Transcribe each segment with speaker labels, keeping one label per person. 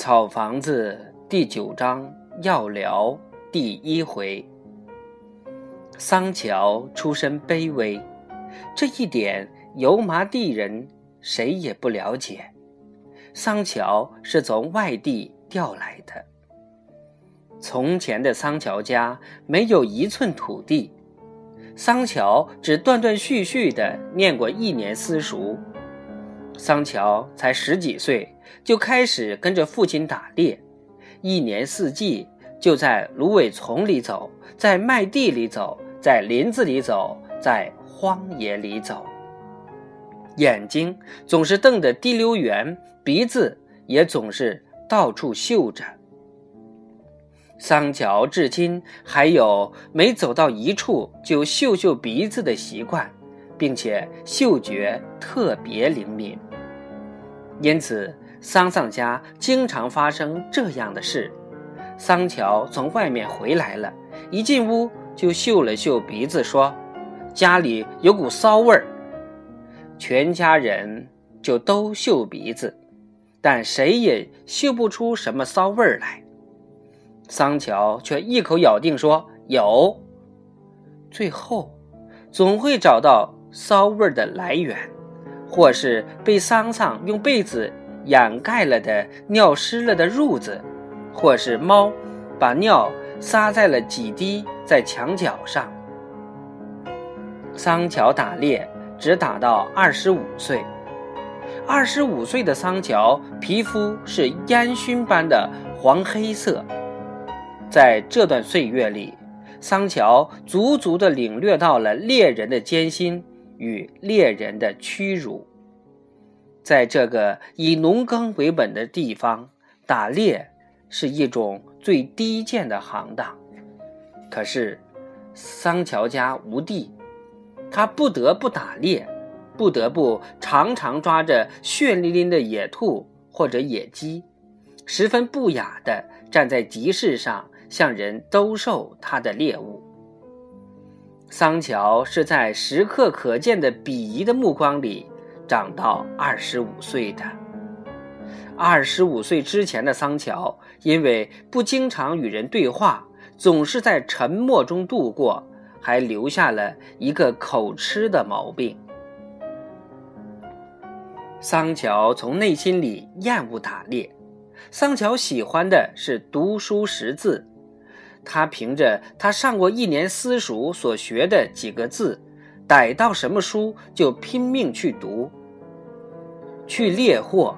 Speaker 1: 草房子第九章要聊第一回。桑乔出身卑微，这一点油麻地人谁也不了解。桑乔是从外地调来的。从前的桑乔家没有一寸土地，桑乔只断断续续的念过一年私塾。桑乔才十几岁，就开始跟着父亲打猎，一年四季就在芦苇丛里走，在麦地里走，在林子里走，在荒野里走。眼睛总是瞪得滴溜圆，鼻子也总是到处嗅着。桑乔至今还有没走到一处就嗅嗅鼻子的习惯，并且嗅觉特别灵敏。因此，桑桑家经常发生这样的事：桑乔从外面回来了，一进屋就嗅了嗅鼻子，说：“家里有股骚味儿。”全家人就都嗅鼻子，但谁也嗅不出什么骚味儿来。桑乔却一口咬定说有。最后，总会找到骚味儿的来源。或是被桑桑用被子掩盖了的尿湿了的褥子，或是猫把尿撒在了几滴在墙角上。桑乔打猎只打到二十五岁，二十五岁的桑乔皮肤是烟熏般的黄黑色。在这段岁月里，桑乔足足的领略到了猎人的艰辛。与猎人的屈辱，在这个以农耕为本的地方，打猎是一种最低贱的行当。可是，桑乔家无地，他不得不打猎，不得不常常抓着血淋淋的野兔或者野鸡，十分不雅地站在集市上向人兜售他的猎物。桑乔是在时刻可见的鄙夷的目光里长到二十五岁的。二十五岁之前的桑乔，因为不经常与人对话，总是在沉默中度过，还留下了一个口吃的毛病。桑乔从内心里厌恶打猎，桑乔喜欢的是读书识字。他凭着他上过一年私塾所学的几个字，逮到什么书就拼命去读，去猎获，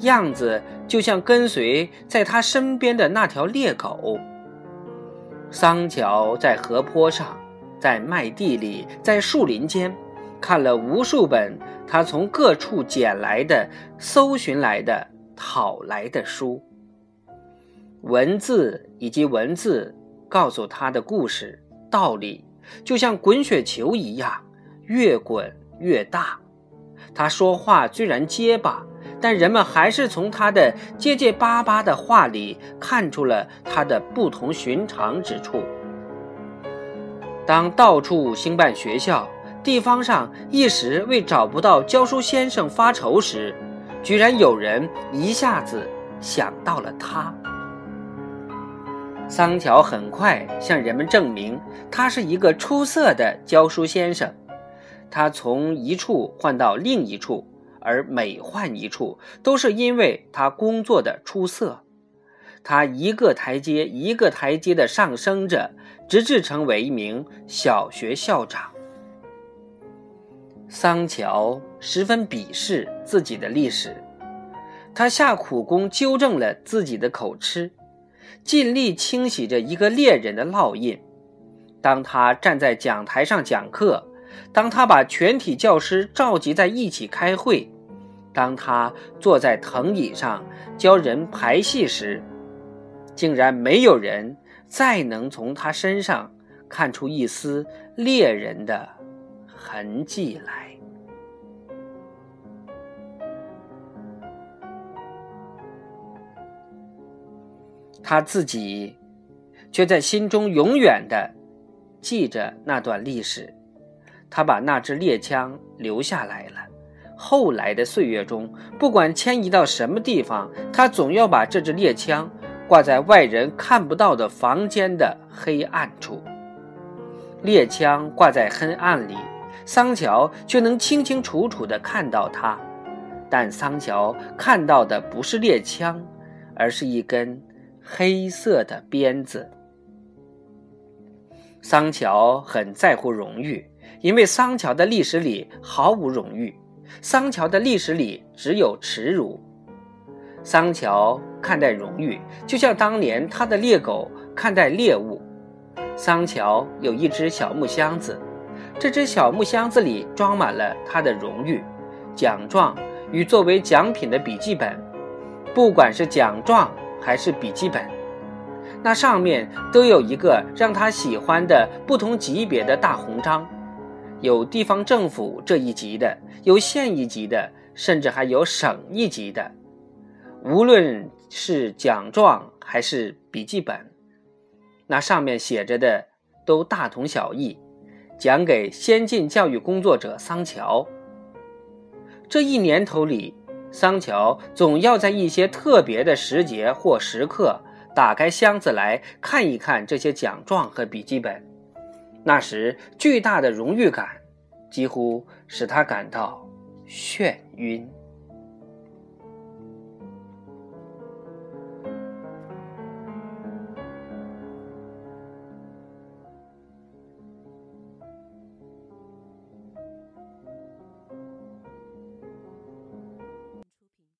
Speaker 1: 样子就像跟随在他身边的那条猎狗。桑乔在河坡上，在麦地里，在树林间，看了无数本他从各处捡来的、搜寻来的、讨来的书。文字以及文字告诉他的故事道理，就像滚雪球一样，越滚越大。他说话虽然结巴，但人们还是从他的结结巴巴的话里看出了他的不同寻常之处。当到处兴办学校，地方上一时为找不到教书先生发愁时，居然有人一下子想到了他。桑乔很快向人们证明，他是一个出色的教书先生。他从一处换到另一处，而每换一处，都是因为他工作的出色。他一个台阶一个台阶的上升着，直至成为一名小学校长。桑乔十分鄙视自己的历史，他下苦功纠正了自己的口吃。尽力清洗着一个猎人的烙印。当他站在讲台上讲课，当他把全体教师召集在一起开会，当他坐在藤椅上教人排戏时，竟然没有人再能从他身上看出一丝猎人的痕迹来。他自己，却在心中永远的记着那段历史。他把那支猎枪留下来了，后来的岁月中，不管迁移到什么地方，他总要把这支猎枪挂在外人看不到的房间的黑暗处。猎枪挂在黑暗里，桑乔却能清清楚楚地看到它。但桑乔看到的不是猎枪，而是一根黑色的鞭子。桑乔很在乎荣誉，因为桑乔的历史里毫无荣誉，桑乔的历史里只有耻辱。桑乔看待荣誉，就像当年他的猎狗看待猎物。桑乔有一只小木箱子，这只小木箱子里装满了他的荣誉、奖状与作为奖品的笔记本。不管是奖状还是笔记本，那上面都有一个让他喜欢的不同级别的大红章，有地方政府这一级的，有县一级的，甚至还有省一级的。无论是奖状还是笔记本。那上面写着的都大同小异，讲给先进教育工作者桑乔。这一年头里，桑乔总要在一些特别的时节或时刻打开箱子来看一看这些奖状和笔记本。那时，巨大的荣誉感几乎使他感到眩晕。